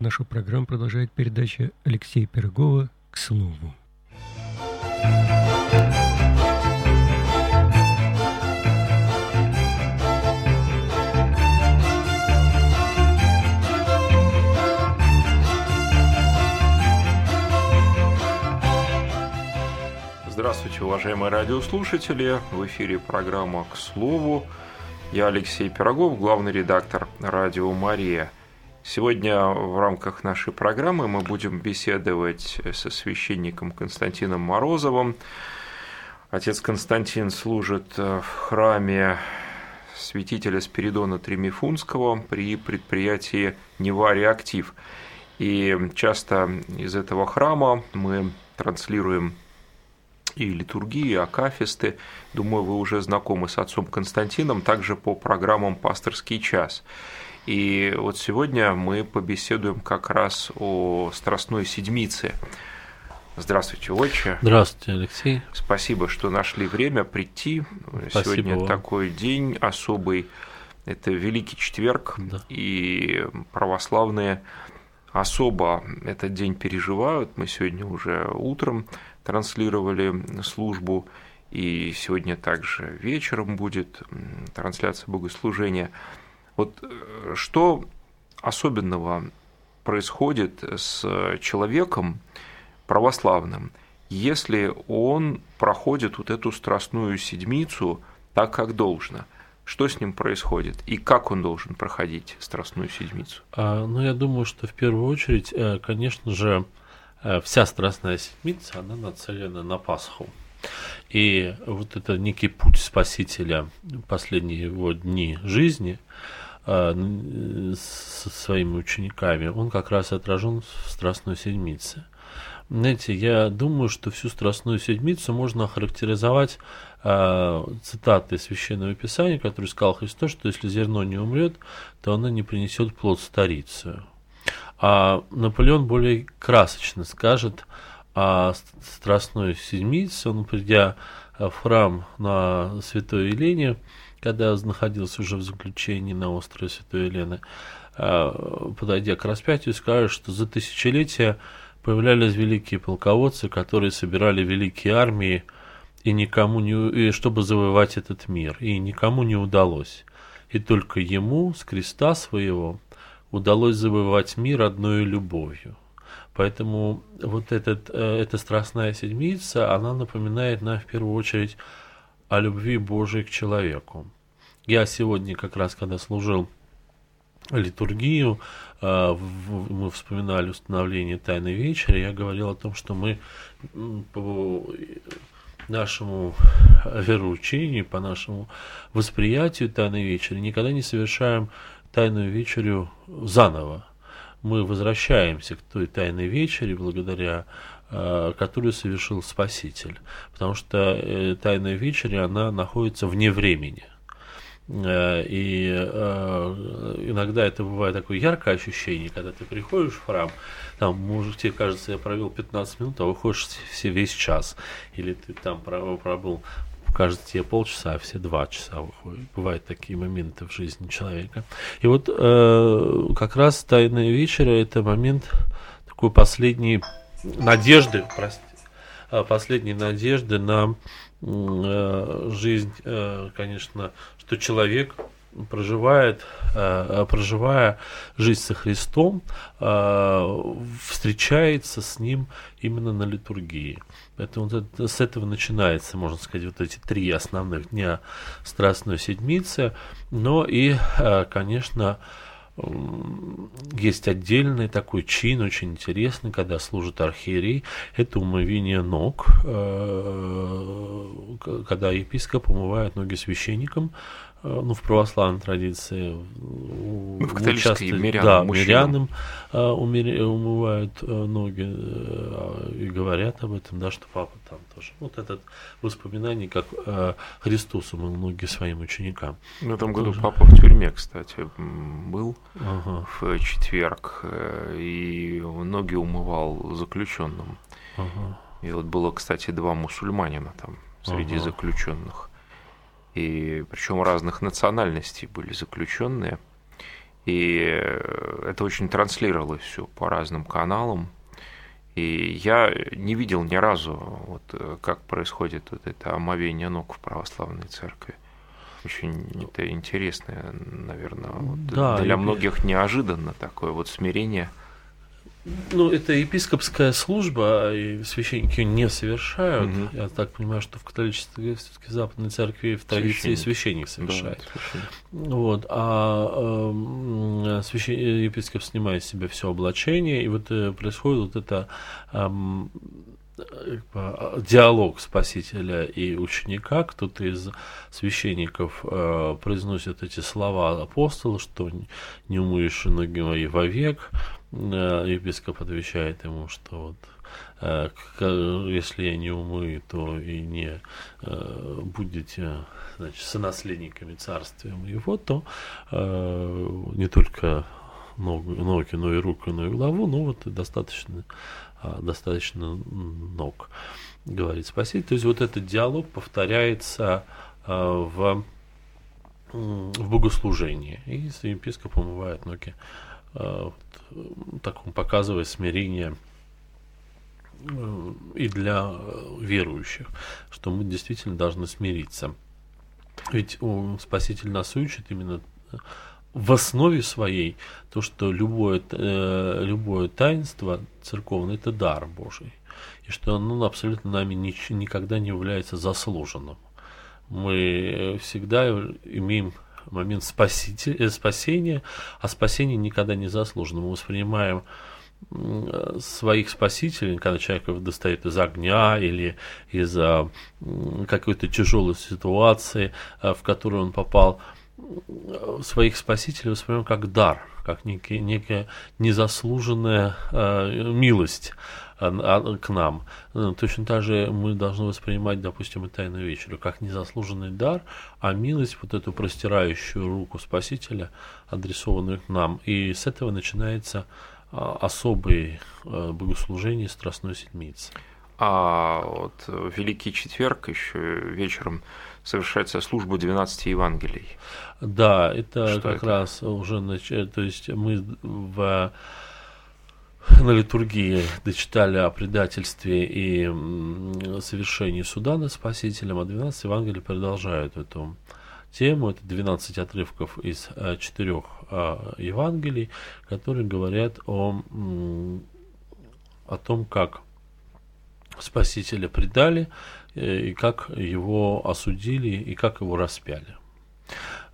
Нашу программу продолжает передача Алексея Пирогова «К слову». Здравствуйте, уважаемые радиослушатели! В эфире программа «К слову». Я Алексей Пирогов, главный редактор радио «Мария». Сегодня в рамках нашей программы мы будем беседовать со священником Константином Морозовым. Отец Константин служит в храме святителя Спиридона Тремифунского при предприятии «Нева Реактив». И часто из этого храма мы транслируем и литургии, и акафисты. Думаю, вы уже знакомы с отцом Константином, также по программам «Пасторский час». И вот сегодня мы побеседуем как раз о Страстной Седмице. Здравствуйте, отче. Здравствуйте, Алексей. Спасибо, что нашли время прийти. Спасибо сегодня вам. такой день особый. Это Великий Четверг, да. и православные особо этот день переживают. Мы сегодня уже утром транслировали службу, и сегодня также вечером будет трансляция богослужения. Вот э, что особенного происходит с человеком православным, если он проходит вот эту страстную седмицу так, как должно – что с ним происходит и как он должен проходить Страстную Седмицу? А, ну, я думаю, что в первую очередь, э, конечно же, э, вся Страстная Седмица, она нацелена на Пасху. И вот это некий путь Спасителя, последние его дни жизни э, со своими учениками, он как раз отражен в Страстной Седмице. Знаете, я думаю, что всю Страстную Седмицу можно охарактеризовать э, цитатой Священного Писания, который сказал Христос, что если зерно не умрет, то оно не принесет плод старицу. А Наполеон более красочно скажет о Страстной Седмице, он, придя в храм на Святой Елене, когда находился уже в заключении на острове Святой Елены, подойдя к распятию, скажет, что за тысячелетия появлялись великие полководцы, которые собирали великие армии, и никому не, и чтобы завоевать этот мир, и никому не удалось. И только ему с креста своего удалось завоевать мир одной любовью. Поэтому вот этот, э, эта страстная седмица, она напоминает нам в первую очередь о любви Божией к человеку. Я сегодня как раз, когда служил литургию, а, мы вспоминали установление Тайной Вечери, я говорил о том, что мы по нашему вероучению, по нашему восприятию Тайной Вечери никогда не совершаем Тайную Вечерю заново. Мы возвращаемся к той Тайной Вечере благодаря которую совершил Спаситель. Потому что э, Тайная Вечеря, она находится вне времени. Э, и э, иногда это бывает такое яркое ощущение, когда ты приходишь в храм, там, может, тебе кажется, я провел 15 минут, а выходишь все весь час. Или ты там пробыл, кажется тебе полчаса, а все два часа выходят. Бывают такие моменты в жизни человека. И вот э, как раз Тайная вечера это момент такой последней надежды, простите, последней надежды на жизнь, конечно, что человек проживает, э, проживая жизнь со Христом, э, встречается с Ним именно на литургии. Поэтому вот с этого начинается, можно сказать, вот эти три основных дня Страстной Седмицы. Но и, э, конечно, есть отдельный такой чин, очень интересный, когда служит архиерей, это умывение ног, э, когда епископ умывает ноги священникам, ну, в православной традиции. Ну, в католической мирянам, да, мирянам э, умывают ноги и говорят об этом, да, что папа там тоже. Вот этот воспоминание, как Христос умыл ноги своим ученикам. В этом году тоже. папа в тюрьме, кстати, был ага. в четверг, и ноги умывал заключенным. Ага. И вот было, кстати, два мусульманина там среди ага. заключенных. И причем разных национальностей были заключенные. И это очень транслировалось все по разным каналам. И я не видел ни разу, вот, как происходит вот это омовение ног в православной церкви. Очень это интересное, наверное, вот да, для многих неожиданно такое вот смирение – ну, это епископская служба, и священники ее не совершают. Угу. Я так понимаю, что в католической все-таки западной церкви в традиции священник, священник совершает. Да, священник. Вот, а э, священ... епископ снимает с себя все облачение, и вот э, происходит вот это э, диалог спасителя и ученика, кто-то из священников э, произносит эти слова апостола, что не умоешь ноги мои вовек, епископ отвечает ему, что вот э, если я не умою, то и не э, будете значит, сонаследниками царствия моего, то э, не только ноги, но и руку, но и голову, ну вот достаточно, достаточно ног, говорит Спаситель. То есть вот этот диалог повторяется в, в богослужении, и епископ умывает ноги так он показывает смирение э, и для э, верующих, что мы действительно должны смириться. Ведь Спаситель нас учит именно э, в основе своей то, что любое, любое таинство церковное – это дар Божий. И что оно абсолютно нами никогда не является заслуженным. Мы всегда имеем момент спаситель, э, спасения, а спасение никогда не заслужено. Мы воспринимаем своих спасителей, когда человек достает из огня или из какой-то тяжелой ситуации, э, в которую он попал, своих спасителей воспринимаем как дар, как некий, некая незаслуженная э, милость к нам. Э, точно так же мы должны воспринимать, допустим, и Тайную Вечерю как незаслуженный дар, а милость, вот эту простирающую руку Спасителя, адресованную к нам. И с этого начинается а, особое э, богослужение Страстной Седмицы. А вот Великий Четверг еще вечером совершается служба 12 Евангелий. Да, это Что как это? раз уже, то есть мы в на литургии дочитали о предательстве и совершении суда над Спасителем, а 12 Евангелий продолжают эту тему. Это 12 отрывков из э, четырех э, Евангелий, которые говорят о, о том, как Спасителя предали, э, и как его осудили, и как его распяли.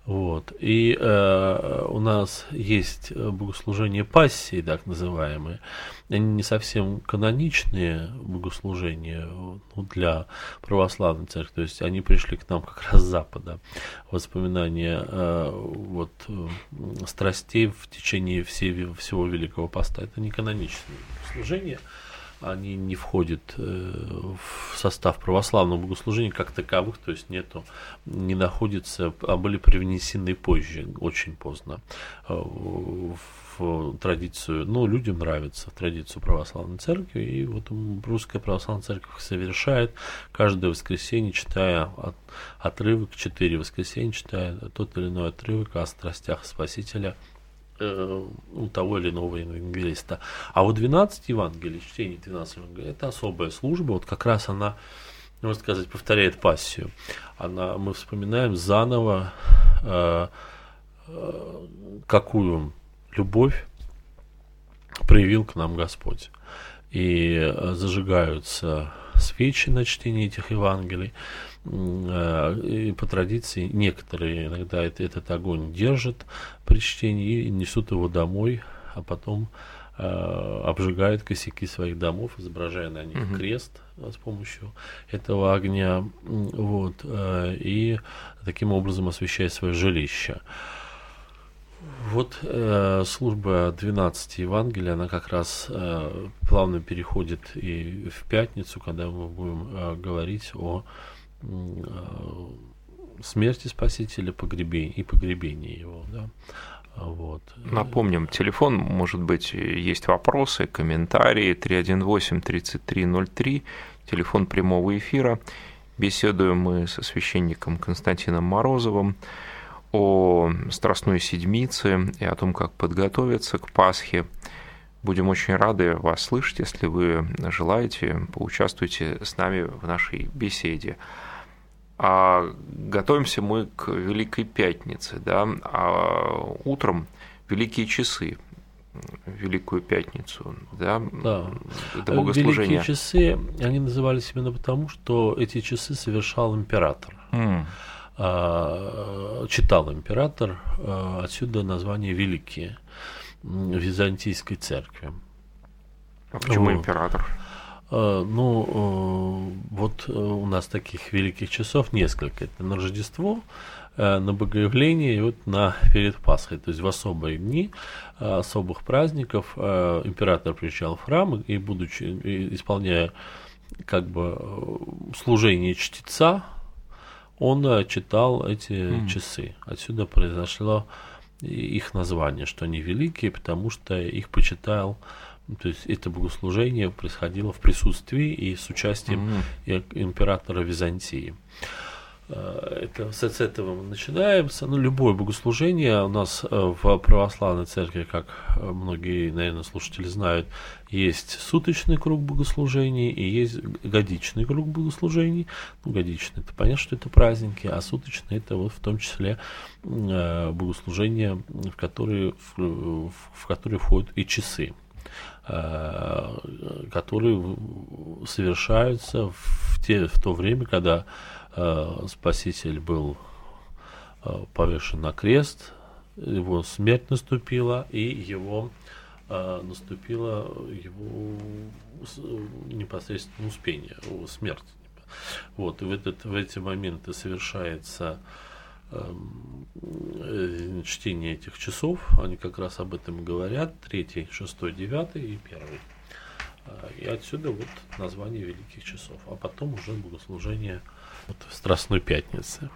Вот. И э, у нас есть э, богослужения пассии, так называемые. Они не совсем каноничные богослужения ну, для православной церкви. То есть они пришли к нам как раз с Запада. Воспоминания э, вот, э, страстей в течение всей, всего Великого Поста. Это не каноничные богослужения они не входят э, в состав православного богослужения как таковых, то есть нету, не находятся, а были привнесены позже, очень поздно э, в традицию, ну, людям нравится традицию православной церкви, и вот русская православная церковь совершает каждое воскресенье, читая от, отрывок, четыре воскресенья, читая тот или иной отрывок о страстях Спасителя – у того или иного евангелиста. А вот 12 Евангелий, чтение 12 Евангелий, это особая служба, вот как раз она, можно сказать, повторяет пассию. Она, мы вспоминаем заново, э, э, какую любовь проявил к нам Господь. И э, зажигаются свечи на чтение этих Евангелий. Э, и по традиции некоторые иногда этот огонь держат при чтении и несут его домой, а потом э, обжигают косяки своих домов, изображая на них угу. крест с помощью этого огня, вот, и таким образом освещая свое жилище. Вот э, служба 12 Евангелия, она как раз э, плавно переходит и в пятницу, когда мы будем э, говорить о э, смерти Спасителя, погребении и погребении его. Да? Вот. Напомним, телефон, может быть, есть вопросы, комментарии 318-3303, телефон прямого эфира. Беседуем мы со священником Константином Морозовым. о Страстной Седмице и о том, как подготовиться к Пасхе. Будем очень рады вас слышать. Если вы желаете, поучаствуйте с нами в нашей беседе. А готовимся мы к Великой Пятнице, да, а утром Великие часы, Великую Пятницу, да, да. это богослужение. Великие часы, они назывались именно потому, что эти часы совершал император. Mm. читал император, а, отсюда название Великие в Византийской церкви. А почему вот. император? А, ну, вот у нас таких великих часов несколько. Это на Рождество, Э, на Богоявление и вот на перед Пасхой, то есть в особые дни э, особых праздников э, император приезжал в храм и, будучи, исполняя как бы служение чтеца, он читал эти mm. часы. Отсюда произошло их название, что они великие, потому что их почитал то есть это богослужение происходило в присутствии и с участием mm императора Византии. Э, это, с этого мы начинаем. Ну, любое богослужение у нас э, в православной церкви, как э, многие, наверное, слушатели знают, есть суточный круг богослужений и есть годичный круг богослужений. Ну, годичный, это понятно, что это праздники, а суточный это вот в том числе богослужения, в которые, в, в которые входят и часы которые совершаются в, те, в то время, когда Э, Спаситель был э, повешен на крест, его смерть наступила, и его э, наступило его непосредственно успение, смерть. Вот, и в, этот, в эти моменты совершается э, чтение этих часов, они как раз об этом говорят, третий, шестой, девятый и первый. И отсюда вот название великих часов, а потом уже богослужение вот, Страстной Пятницы.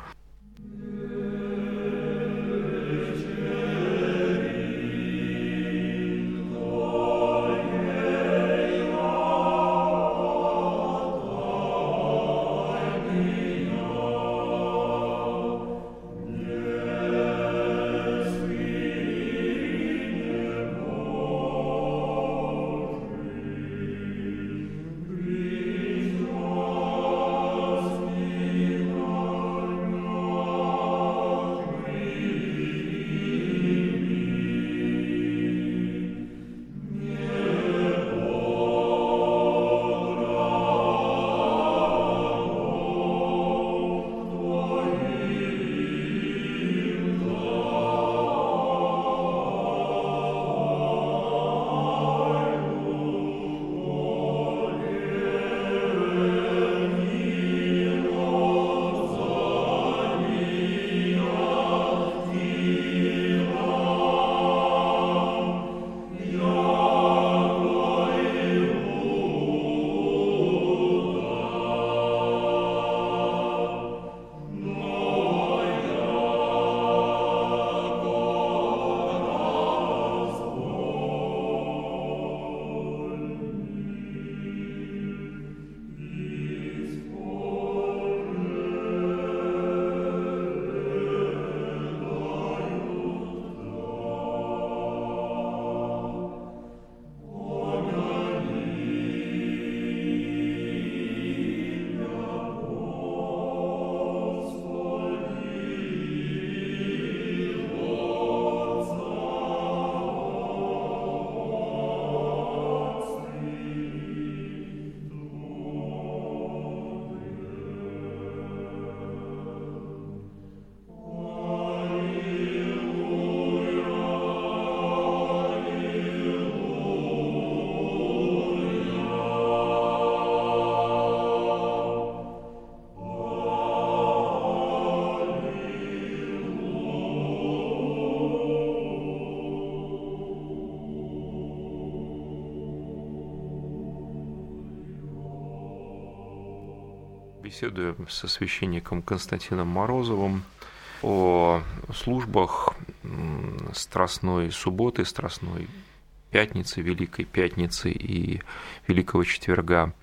Беседуем со священником Константином Морозовым о службах Страстной субботы, Страстной пятницы, Великой пятницы и Великого четверга,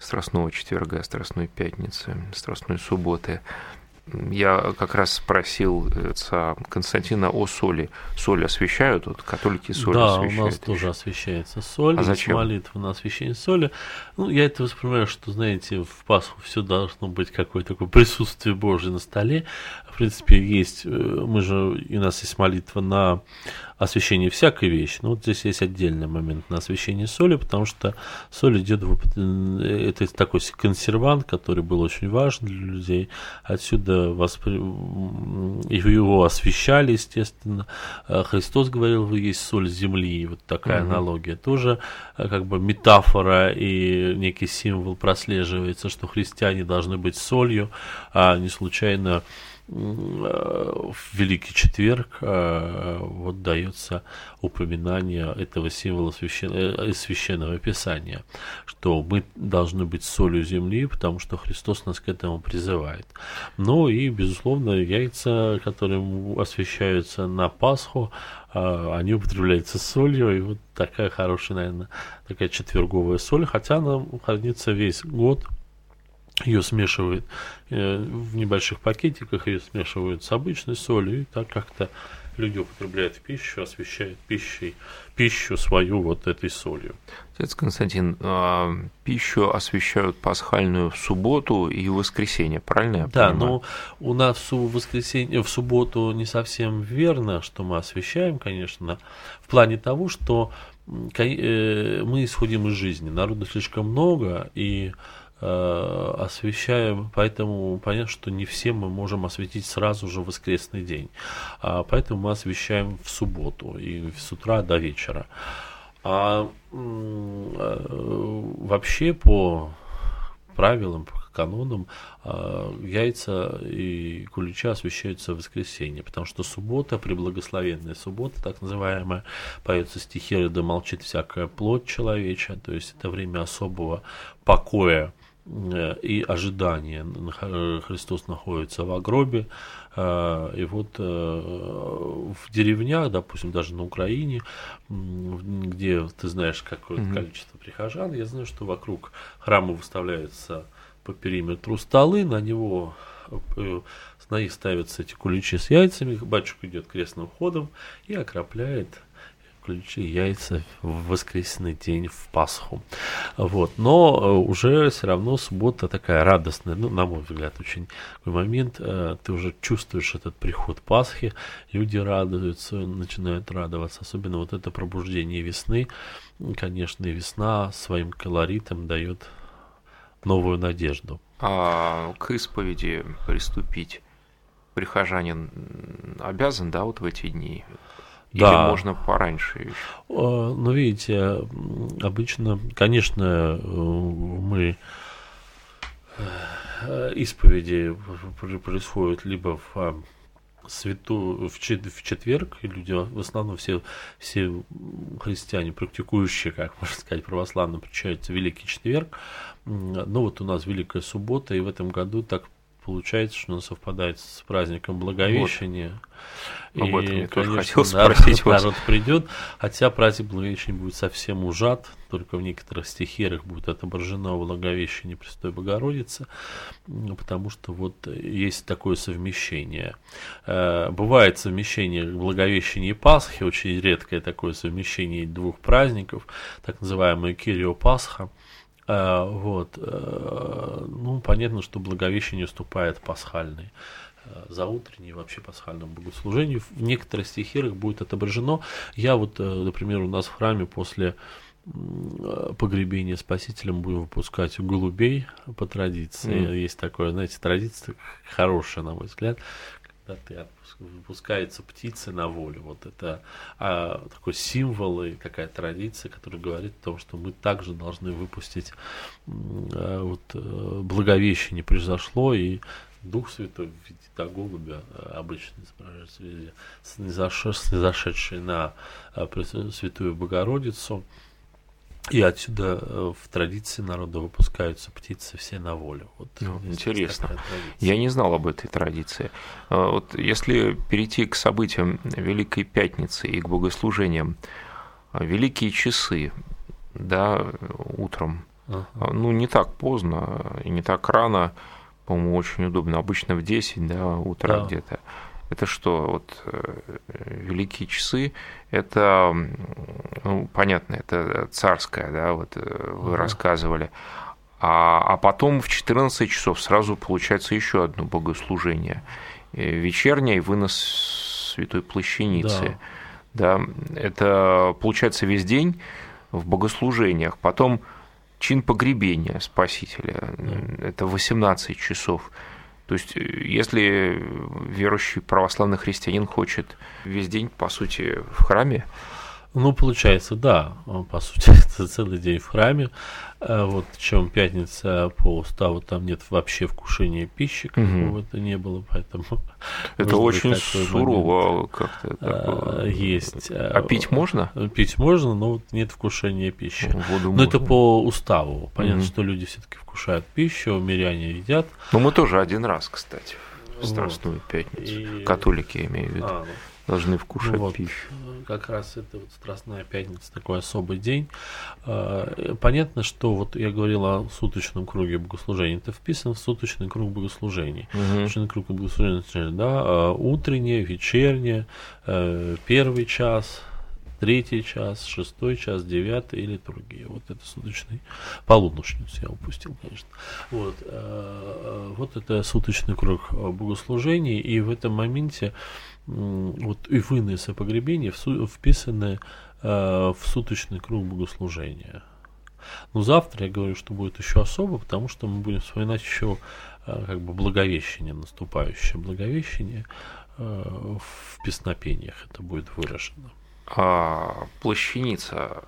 Страстного четверга, Страстной пятницы, Страстной субботы. Я как раз спросил отца Константина о соли. Соль освещают? Вот католики соль да, освещают. у нас тоже освещается соль. А зачем? Молитва на освещение соли. Ну, я это воспринимаю, что, знаете, в Пасху все должно быть какое-то такое присутствие Божье на столе. В принципе, есть, э, мы же, у нас есть молитва на освещение всякой вещи. Но вот здесь есть отдельный момент на освещение соли, потому что соль идет в э, это такой консервант, который был очень важен для людей. Отсюда воспри... его освещали, естественно. А Христос говорил, вы есть соль земли. Вот такая угу. аналогия. Тоже э, как бы метафора и некий символ прослеживается, что христиане должны быть солью, а не случайно в Великий Четверг э, вот дается упоминание этого символа священ... Э, Священного Писания, что мы должны быть солью земли, потому что Христос нас к этому призывает. Ну и, безусловно, яйца, которые освещаются на Пасху, э, они употребляются с солью, и вот такая хорошая, наверное, такая четверговая соль, хотя она хранится весь год – ее смешивают э, в небольших пакетиках, ее смешивают с обычной солью, и так как-то люди употребляют в пищу, освещают пищей, пищу свою вот этой солью. Отец Константин, а, пищу освещают пасхальную в субботу и в воскресенье, правильно я Да, но у нас в воскресенье, в субботу не совсем верно, что мы освещаем, конечно, в плане того, что э, мы исходим из жизни, народу слишком много, и освещаем, поэтому понятно, что не все мы можем осветить сразу же воскресный день. А поэтому мы освещаем в субботу и с утра до вечера. А э, вообще по правилам, по канонам э, яйца и кулича освещаются в воскресенье, потому что суббота, преблагословенная суббота, так называемая, поется стихи «Да молчит всякая плоть человеча», то есть это время особого покоя Э, и ожидание. Христос находится в гробе, э, и вот э, в деревнях, допустим, даже на Украине, где ты знаешь какое mm-hmm. количество прихожан, я знаю, что вокруг храма выставляются по периметру столы, на него на них ставятся эти куличи с яйцами, батюшка идет крестным ходом и окропляет ключи, яйца в воскресный день, в Пасху. Вот. Но э, уже все равно суббота такая радостная, ну, на мой взгляд, очень такой момент. Э, ты уже чувствуешь этот приход Пасхи, люди радуются, начинают радоваться. Особенно вот это пробуждение весны. Конечно, и весна своим колоритом дает новую надежду. А к исповеди приступить прихожанин обязан, да, вот в эти дни? Или да. можно пораньше еще? Ну, видите, обычно, конечно, мы э, исповеди происходят либо в свету в, четверг, и люди, в основном все, все христиане, практикующие, как можно сказать, православно, встречаются Великий Четверг. Ну вот у нас Великая Суббота, и в этом году так получается, что он совпадает с праздником Благовещения. Вот. Об этом я тоже хотел спросить народ, народ придет, хотя праздник Благовещения будет совсем ужат, только в некоторых стихиях будет отображено Благовещение Престой Богородицы, потому что вот есть такое совмещение. Э, бывает совмещение Благовещения и Пасхи, очень редкое такое совмещение двух праздников, так называемое Кирио Пасха – вот. Э, ну, понятно, что Благовещение уступает пасхальной э, за утреннее вообще пасхальному богослужению. В некоторых стихирах будет отображено. Я вот, э, например, у нас в храме после погребения Спасителем будем выпускать голубей по традиции. Mm. Есть такое, знаете, традиция хорошая, на мой взгляд, когда ты выпускается птицы на волю. Вот это а, такой символ и такая традиция, которая говорит о том, что мы также должны выпустить а, вот, э, благовещение произошло, и Дух Святой в виде да, голубя а, обычно изображается везде, снизошедший на Святую Богородицу, и отсюда э, в традиции народа выпускаются птицы все на волю. Вот ну, интересно. Я не знал об этой традиции. А, вот если перейти к событиям Великой Пятницы и к богослужениям, великие часы, да, утром, ага. ну не так поздно и не так рано по-моему, очень удобно. Обычно в 10, да, утра Да. где-то. Это что, вот э, великие часы, это, ну, понятно, это царское, да, вот э, вы Ага. рассказывали. А, а потом в 14 часов сразу получается еще одно богослужение. Э, Вечернее и вынос святой плащаницы. Да. это получается весь день в богослужениях. Потом чин погребения Спасителя. Это 18 часов. То есть, э, если верующий православный христианин хочет весь день, по сути, в храме, Ну, получается, да. Он, По сути, это целый день в храме. А Вот, чем пятница по уставу, там нет вообще вкушения пищи, какого-то не было, поэтому... это очень сурово как-то. а, такое. Есть. А пить можно? Пить можно, но вот нет вкушения пищи. Воду Но это можно. по уставу. Понятно, Мгм. что люди все-таки вкушают пищу, миряне едят. Ну, мы тоже один раз, кстати, в Вот. Страстную пятницу. И- Католики, я имею в виду, А, ну, должны вкушать Вот. пищу. как раз это вот Страстная Пятница, такой особый день. А, Понятно, что вот я говорил о суточном круге богослужений. Это вписано в суточный круг богослужений. Мгм. Суточный круг богослужений, да, а, утреннее, вечернее, э, первый час, третий час, шестой час, девятый и литургия. Вот это суточный. Полуночницу я упустил, конечно. Вот, э, э, вот это суточный круг богослужений, и в этом моменте вот и вынос и погребение всу- вписаны э, в суточный круг богослужения. Но завтра я говорю, что будет еще особо, потому что мы будем вспоминать еще э, как бы благовещение, наступающее благовещение э, в песнопениях это будет выражено. А плащаница,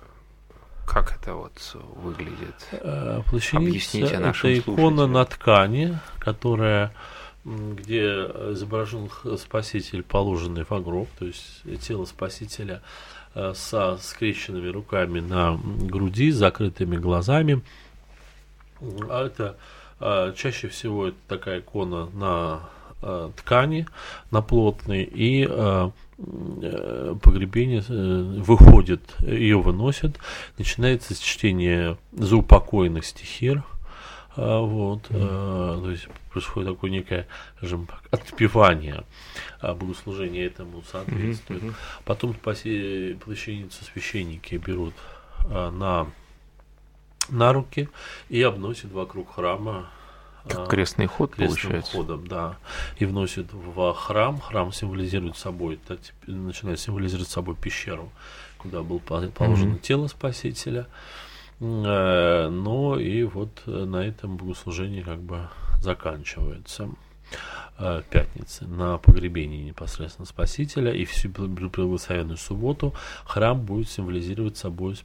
как это вот выглядит? Э, Плащаница Объясните нашим это икона слушателям. на ткани, которая где изображен Спаситель, положенный в гроб, то есть тело Спасителя э, со скрещенными руками на груди, закрытыми глазами. А это э, чаще всего это такая икона на э, ткани, на плотной, и погребение выходит, ее выносят, начинается чтение заупокойных стихир, вот, э, то есть происходит такое некое, скажем так, отпевание, а богослужение этому соответствует. Потом плащаницу священники берут а, на, на руки и обносят вокруг храма Как а, крестный ход крестным получается. ходом, да, и вносят в храм. Храм символизирует собой, так, начинает символизировать собой пещеру, куда было по- положено Мгм. тело Спасителя. Э, Но и вот э, на этом богослужение как бы заканчивается э, пятницы на погребении непосредственно Спасителя и всю бл- благословенную субботу храм будет символизировать собой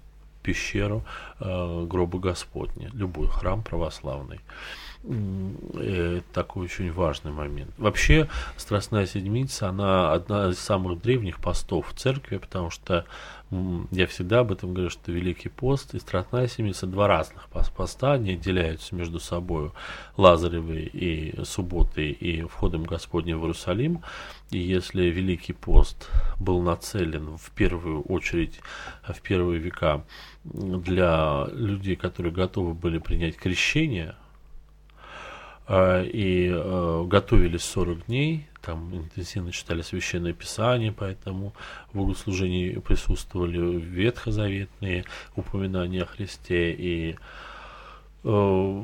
пещеру э, гроба Господня, любой храм православный. М, э, такой очень важный момент. Вообще, Страстная Седмица, она одна из самых древних постов в церкви, потому что я всегда об этом говорю, что Великий пост и Страстная Седмица два разных пос- поста, они отделяются между собой Лазаревой и субботой и входом Господним в Иерусалим. И если Великий пост был нацелен в первую очередь, э, в первые века для людей, которые готовы были принять крещение, а, и э, готовились 40 дней, там интенсивно читали священное писание, поэтому в богослужении присутствовали ветхозаветные упоминания о Христе и э,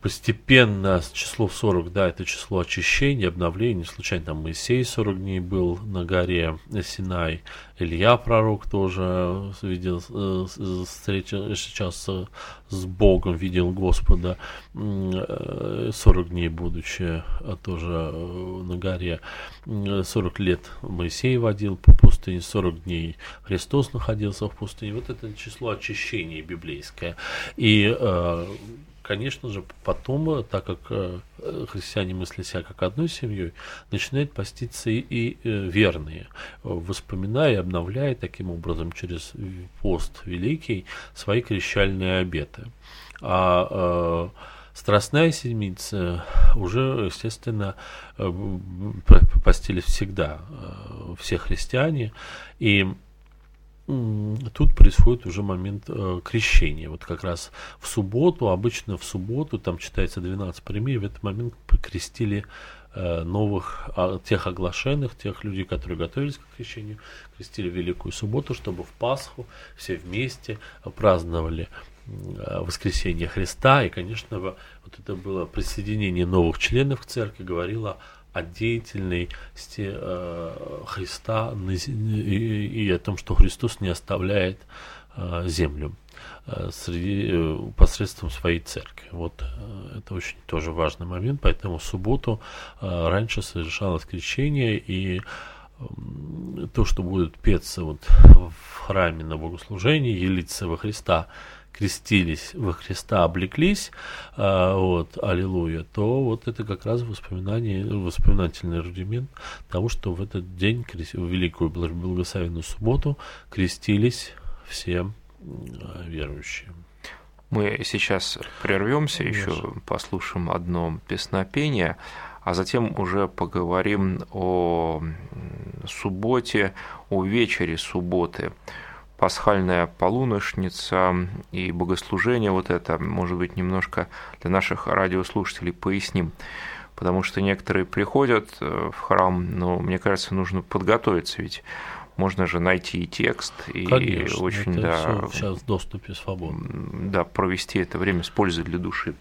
постепенно число 40, да, это число очищения, обновления. Случайно там Моисей 40 дней был на горе Синай, Илья пророк тоже видел, э, с- встретил, сейчас э, с Богом видел Господа м, э, 40 дней будучи э, тоже э, на горе. М, 40 лет Моисей водил по пустыне, 40 дней Христос находился в пустыне. Вот это число очищения библейское. И э, конечно же, потом, э, так как э, христиане мыслят себя как одной семьей, начинают поститься и, и, э, верные, воспоминая и обновляя таким образом через пост великий свои крещальные обеты. А Страстная седмица уже, естественно, м, п- постились всегда все христиане, и тут происходит уже момент э, крещения. Вот как раз в субботу, обычно в субботу, там читается 12 примеров, в этот момент крестили э, новых, а, тех оглашенных, тех людей, которые готовились к крещению, крестили Великую Субботу, чтобы в Пасху все вместе праздновали э, воскресение Христа. И, конечно, вот это было присоединение новых членов к церкви, говорило о деятельности э, Христа и, о том, что Христос не оставляет э, землю э, среди, посредством своей церкви. Вот это очень тоже важный момент, поэтому в субботу раньше совершалось крещение и то, что будет петься вот в храме на богослужении, елиться во Христа, крестились во Христа, облеклись, а, вот, аллилуйя, то вот это как раз воспоминание, воспоминательный рудимент того, что в этот день, в Великую Благословенную Субботу, крестились все верующие. Мы сейчас прервемся, Конечно. еще послушаем одно песнопение, а затем уже поговорим о субботе, о вечере субботы пасхальная полуношница и богослужение вот это, может быть, немножко для наших радиослушателей поясним. Потому что некоторые приходят э, в храм, но мне кажется, нужно подготовиться, ведь можно же найти и текст, и Конечно, очень, да, сейчас в доступе свободно. Да, провести это время с пользой для души.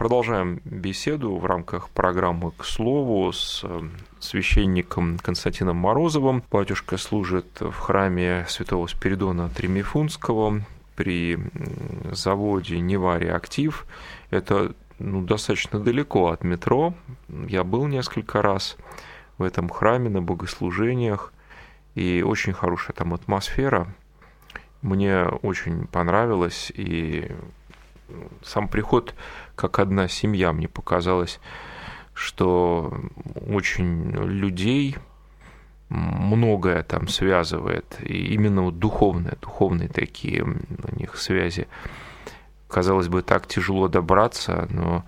Продолжаем беседу в рамках программы «К слову» с э, священником Константином Морозовым. Батюшка служит в храме святого Спиридона Тремифунского при заводе «Нева Актив». Это ну, достаточно далеко от метро. Я был несколько раз в этом храме на богослужениях, и очень хорошая там атмосфера. Мне очень понравилось, и сам приход как одна семья. Мне показалось, что очень людей многое там связывает, и именно вот духовные, духовные такие у них связи. Казалось бы, так тяжело добраться, но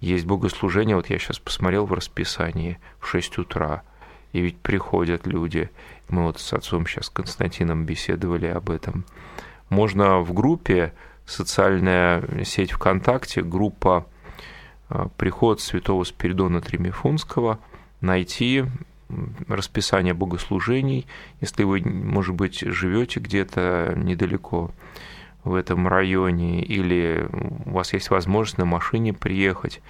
есть богослужение, вот я сейчас посмотрел в расписании в 6 утра, и ведь приходят люди. Мы вот с отцом сейчас Константином беседовали об этом. Можно в группе социальная сеть ВКонтакте, группа э, «Приход святого Спиридона Тремифунского», найти расписание богослужений, если вы, может быть, живете где-то недалеко в этом районе, или у вас есть возможность на машине приехать.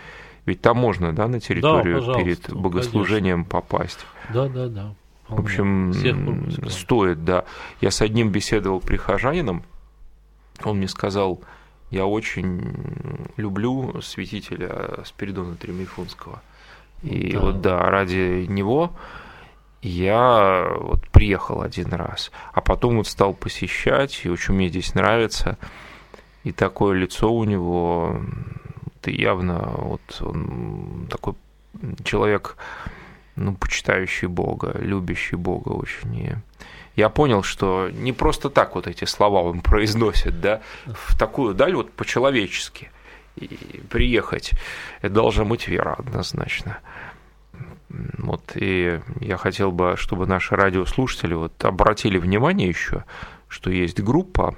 Ведь там можно, да, на территорию да, перед богослужением конечно. попасть. Да, да, да. В общем, стоит, да. Я с одним беседовал прихожанином, он мне сказал, я очень люблю святителя Спиридона Тремифунского. И да. вот да, ради него я вот приехал один раз, а потом вот стал посещать, и очень мне здесь нравится. И такое лицо у него, ты явно вот он такой человек, ну, почитающий Бога, любящий Бога очень. И я понял, что не просто так вот эти слова он произносит, да, в такую даль вот по-человечески и приехать, это должна быть вера однозначно. Вот, и я хотел бы, чтобы наши радиослушатели вот обратили внимание еще, что есть группа,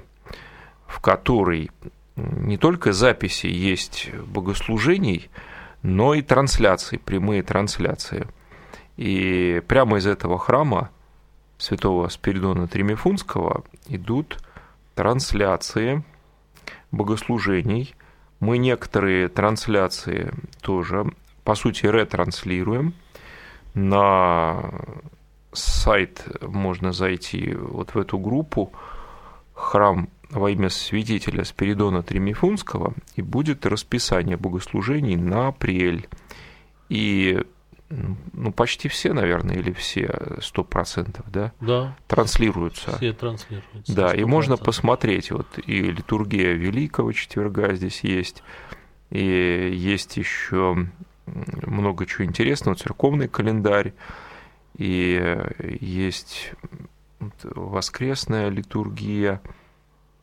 в которой не только записи есть богослужений, но и трансляции, прямые трансляции. И прямо из этого храма святого Спиридона Тримифунского идут трансляции богослужений. Мы некоторые трансляции тоже, по сути, ретранслируем. На сайт можно зайти вот в эту группу «Храм во имя святителя Спиридона Тримифунского» и будет расписание богослужений на апрель. И ну, почти все, наверное, или все, сто процентов, да? Да. Транслируются. Все транслируются. Да, 100%. и можно посмотреть, вот и литургия Великого Четверга здесь есть, и есть еще много чего интересного, церковный календарь, и есть воскресная литургия,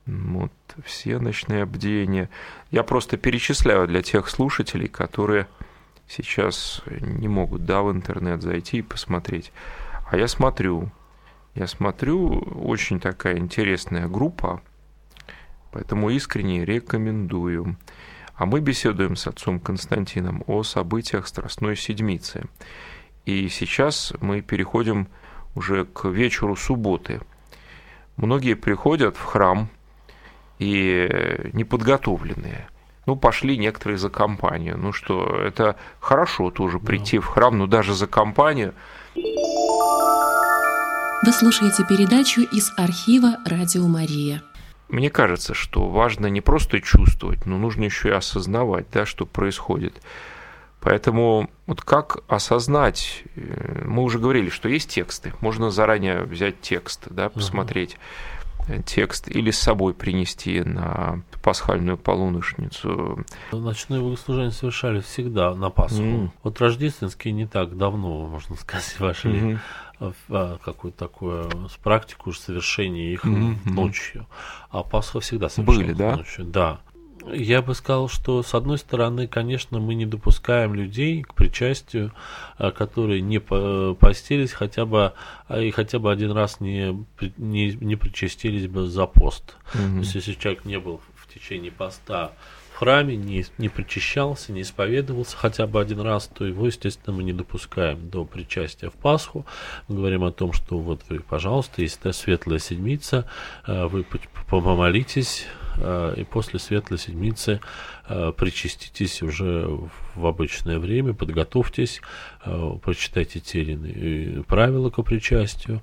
вот, все ночные бдения. Я просто перечисляю для тех слушателей, которые сейчас не могут, да, в интернет зайти и посмотреть. А я смотрю, я смотрю, очень такая интересная группа, поэтому искренне рекомендую. А мы беседуем с отцом Константином о событиях Страстной Седмицы. И сейчас мы переходим уже к вечеру субботы. Многие приходят в храм и неподготовленные – ну, пошли некоторые за компанию. Ну что, это хорошо тоже прийти в храм, но даже за компанию. Вы слушаете передачу из архива «Радио Мария». Мне кажется, что важно не просто чувствовать, но нужно еще и осознавать, да, что происходит. Поэтому вот как осознать, э, мы уже говорили, что есть тексты, можно заранее взять текст, да, посмотреть. Uh-huh текст или с собой принести на пасхальную полуношницу. Ночные богослужения совершали всегда на Пасху. Mm. Вот рождественские не так давно, можно сказать, вошли mm-hmm. в какую-то такую практику совершения их mm-hmm. ночью. А Пасха всегда совершалась Были, да? ночью. Да. Я бы сказал, что с одной стороны, конечно, мы не допускаем людей к причастию, а, которые не постились хотя бы а, и хотя бы один раз не, не, не причастились бы за пост. Угу. То есть, если человек не был течение поста в храме, не, не причащался, не исповедовался хотя бы один раз, то его, естественно, мы не допускаем до причастия в Пасху. Мы говорим о том, что вот вы, пожалуйста, если это светлая седмица, а, вы помолитесь, Э, и после Светлой Седмицы э, причаститесь уже в обычное время, подготовьтесь, э, прочитайте те правила к причастию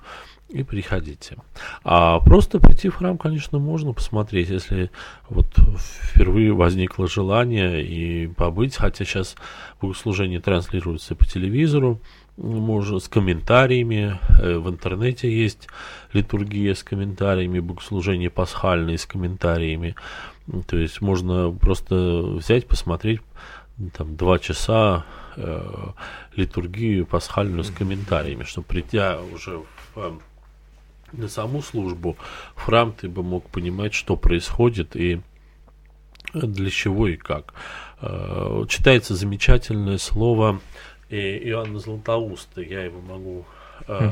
и приходите. А просто прийти в храм, конечно, можно посмотреть, если вот впервые возникло желание и побыть, хотя сейчас богослужение транслируется по телевизору, можно с комментариями. Э, в интернете есть литургия с комментариями, богослужение пасхальное с комментариями. То есть можно просто взять, посмотреть там два часа э, литургию пасхальную с комментариями, чтобы придя уже в, э, на саму службу в храм, ты бы мог понимать, что происходит и для чего и как. Э, читается замечательное слово и Иоанна Златоуста. Я его могу э,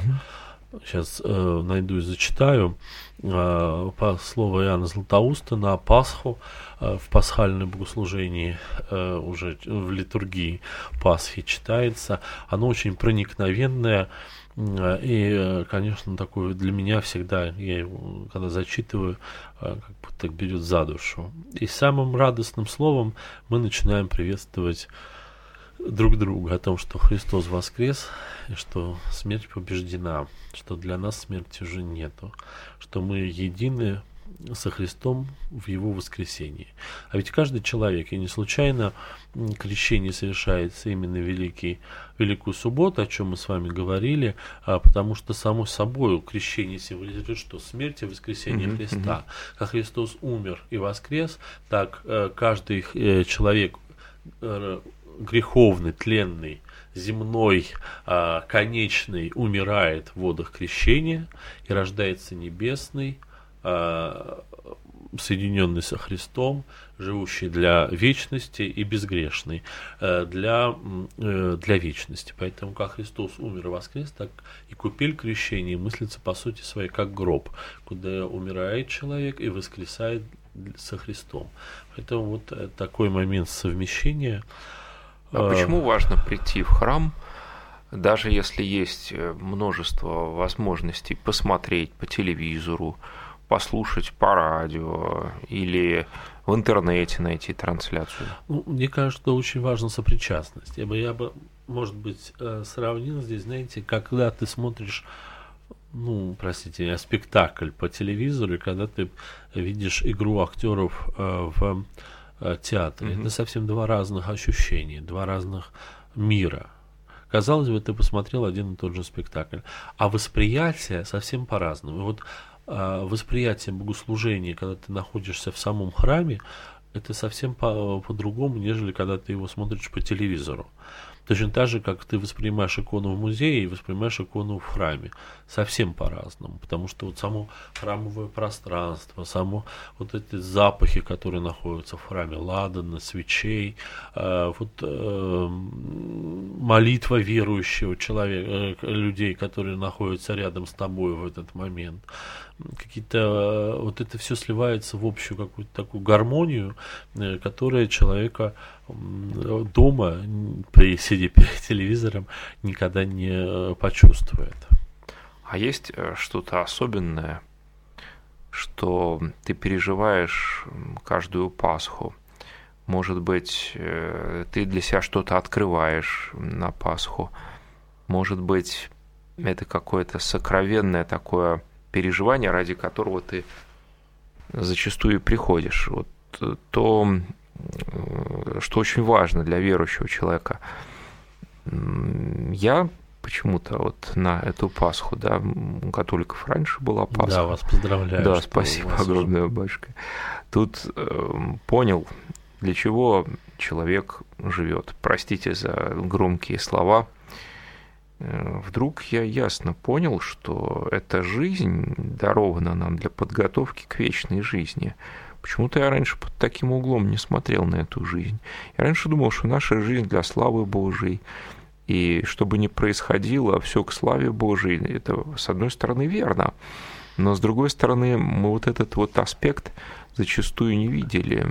сейчас э, найду и зачитаю. Э, по слову Иоанна Златоуста на Пасху э, в пасхальном богослужении э, уже в литургии Пасхи читается. Оно очень проникновенное. И, э, конечно, такое для меня всегда, я его, когда зачитываю, э, как будто берет за душу. И самым радостным словом мы начинаем приветствовать друг друга о том, что Христос воскрес, и что смерть побеждена, что для нас смерти уже нету, что мы едины со Христом в Его воскресении. А ведь каждый человек, и не случайно крещение совершается именно великий, Великую Субботу, о чем мы с вами говорили, а, потому что само собой крещение символизирует, что смерть и воскресение mm-hmm, Христа. Mm-hmm. Как Христос умер и воскрес, так э, каждый э, человек э, греховный, тленный, земной, а, конечный умирает в водах крещения и рождается небесный, соединенный со Христом, живущий для вечности и безгрешный э, для, э, для вечности. Поэтому как Христос умер и воскрес, так и купель крещения мыслится по сути своей как гроб, куда умирает человек и воскресает со Христом. Поэтому вот э, такой момент совмещения. А почему важно прийти в храм, даже если есть множество возможностей посмотреть по телевизору, послушать по радио или в интернете найти трансляцию? Ну, мне кажется, что очень важна сопричастность. Я бы, я бы, может быть, э, сравнил здесь, знаете, когда ты смотришь ну, простите, спектакль по телевизору, когда ты видишь игру актеров э, в э, театре. Mm-hmm. Это совсем два разных ощущения, два разных мира. Казалось бы, ты посмотрел один и тот же спектакль, а восприятие совсем по-разному. И вот восприятие богослужения, когда ты находишься в самом храме, это совсем по- по-другому, нежели когда ты его смотришь по телевизору. Точно так же, как ты воспринимаешь икону в музее и воспринимаешь икону в храме. Совсем по-разному. Потому что вот само храмовое пространство, само вот эти запахи, которые находятся в храме, ладана, свечей, э, вот э, молитва верующего человека, э, людей, которые находятся рядом с тобой в этот момент какие-то вот это все сливается в общую какую-то такую гармонию, э, которая человека дома при сидя перед телевизором никогда не э, почувствует. А есть э, что-то особенное, что ты переживаешь каждую Пасху? Может быть, ты для себя что-то открываешь на Пасху? Может быть, это какое-то сокровенное такое переживание, ради которого ты зачастую приходишь. Вот э, то, э, что очень важно для верующего человека. Я почему-то вот на эту Пасху, да, у католиков раньше была Пасха. Да, вас поздравляю. Да, спасибо огромное, уже... батюшка. Тут э, понял, для чего человек живет. Простите за громкие слова. Э, вдруг я ясно понял, что эта жизнь дарована нам для подготовки к вечной жизни. Почему-то я раньше под таким углом не смотрел на эту жизнь. Я раньше думал, что наша жизнь для славы Божией. И что бы ни происходило, все к славе Божией. Это, с одной стороны, верно. Но, с другой стороны, мы вот этот вот аспект зачастую не видели.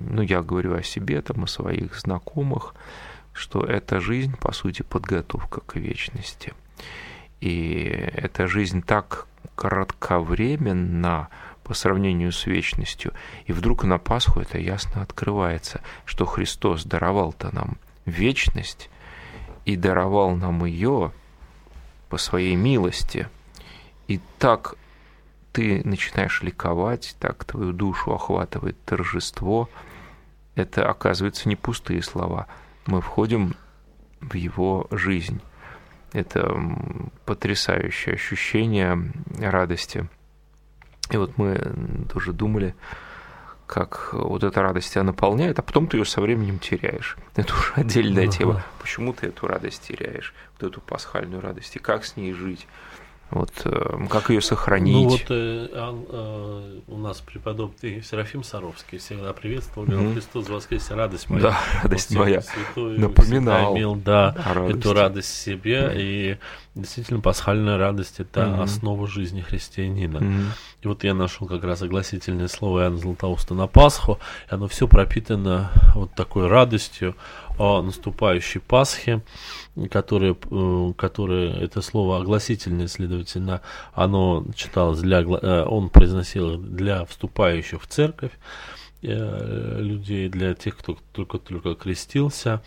Ну, я говорю о себе, там, о своих знакомых что эта жизнь, по сути, подготовка к вечности. И эта жизнь так кратковременна по сравнению с вечностью. И вдруг на Пасху это ясно открывается, что Христос даровал-то нам вечность и даровал нам ее по своей милости. И так ты начинаешь ликовать, так твою душу охватывает торжество. Это, оказывается, не пустые слова – мы входим в его жизнь. Это потрясающее ощущение радости. И вот мы тоже думали, как вот эта радость тебя наполняет, а потом ты ее со временем теряешь. Это уже отдельная uh-huh. тема. Почему ты эту радость теряешь, вот эту пасхальную радость, и как с ней жить? Вот э, как ее сохранить? Ну вот э, э, у нас преподобный Серафим Саровский всегда приветствовал, говорил, mm-hmm. Христос воскресе, радость моя. Да, радость моя. Святой, Напоминал. Имел, да, радость. эту радость себе, mm-hmm. и действительно пасхальная радость – это mm-hmm. основа жизни христианина. Mm-hmm. И вот я нашел как раз огласительное слово Иоанна Златоуста на Пасху, и оно все пропитано вот такой радостью о наступающей Пасхе, которое, э, которое это слово огласительное, следовательно, оно читалось для, э, он произносил для вступающих в церковь э, людей, для тех, кто только-только крестился.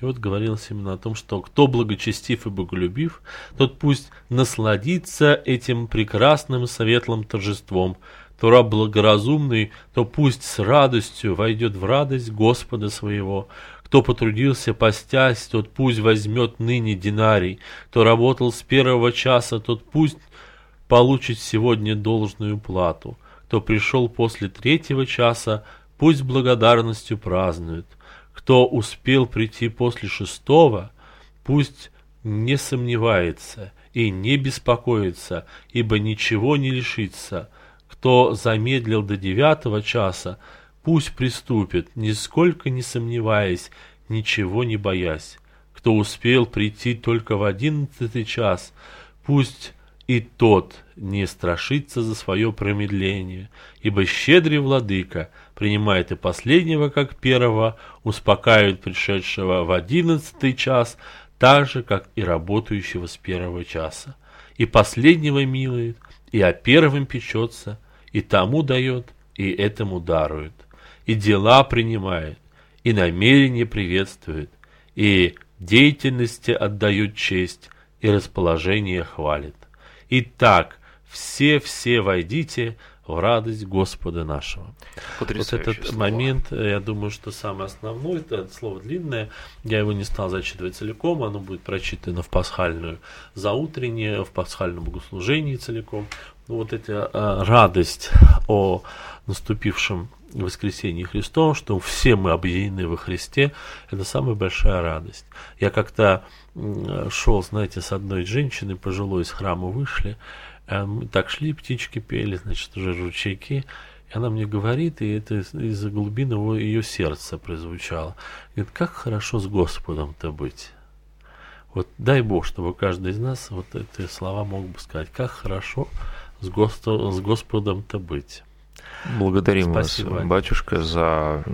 И вот говорилось именно о том, что кто благочестив и боголюбив, тот пусть насладится этим прекрасным светлым торжеством, то раб благоразумный, то пусть с радостью войдет в радость Господа своего. Кто потрудился постясь, тот пусть возьмет ныне динарий. Кто работал с первого часа, тот пусть получит сегодня должную плату. Кто пришел после третьего часа, пусть благодарностью празднует. Кто успел прийти после шестого, пусть не сомневается и не беспокоится, ибо ничего не лишится – Кто замедлил до девятого часа, пусть приступит, нисколько не сомневаясь, ничего не боясь. Кто успел прийти только в одиннадцатый час, пусть и тот не страшится за свое промедление, ибо щедрый владыка принимает и последнего, как первого, успокаивает пришедшего в одиннадцатый час, так же, как и работающего с первого часа. И последнего милует, и о первом печется, и тому дает, и этому дарует, и дела принимает, и намерение приветствует, и деятельности отдают честь, и расположение хвалит. Итак, все-все войдите в радость Господа нашего. Вот этот слово. момент, э, я думаю, что самое основное, это слово длинное, я его не стал зачитывать целиком, оно будет прочитано в пасхальную заутреннее, в пасхальном богослужении целиком. Ну, вот эта э, радость о наступившем воскресении Христовом, что все мы объединены во Христе, это самая большая радость. Я как-то шел, знаете, с одной женщиной пожилой из храма вышли, э, мы так шли, птички пели, значит, уже ручейки, и она мне говорит, и это из- из-за глубин его, ее сердца прозвучало. Говорит, как хорошо с Господом-то быть. Вот дай Бог, чтобы каждый из нас вот эти слова мог бы сказать, как хорошо с, Госто- с Господом-то быть. Благодарим Спасибо, вас, батюшка, за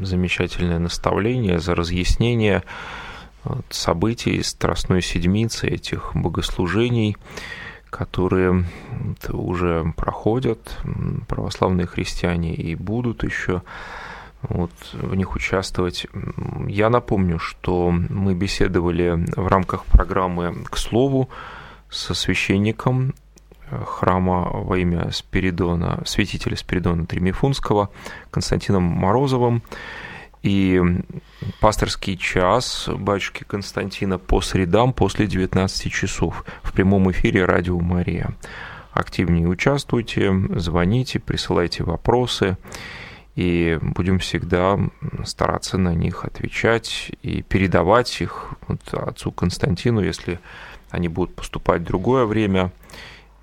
замечательное наставление, за разъяснение вот, событий Страстной Седмицы, этих богослужений, которые уже проходят православные христиане и будут еще вот, в них участвовать. Я напомню, что мы беседовали в рамках программы «К слову» со священником э, храма во имя Спиридона, святителя Спиридона Тремифунского Константином Морозовым. И пасторский час батюшки Константина по средам после 19 часов в прямом эфире Радио Мария. Активнее участвуйте, звоните, присылайте вопросы, и будем всегда стараться на них отвечать и передавать их вот отцу Константину, если они будут поступать в другое время.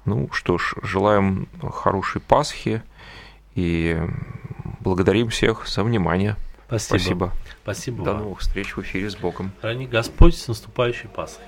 Ну что ж, желаем хорошей Пасхи и благодарим всех за внимание. Спасибо. Спасибо. Спасибо До вам. новых встреч в эфире с Богом. Храни Господь с наступающей Пасхой.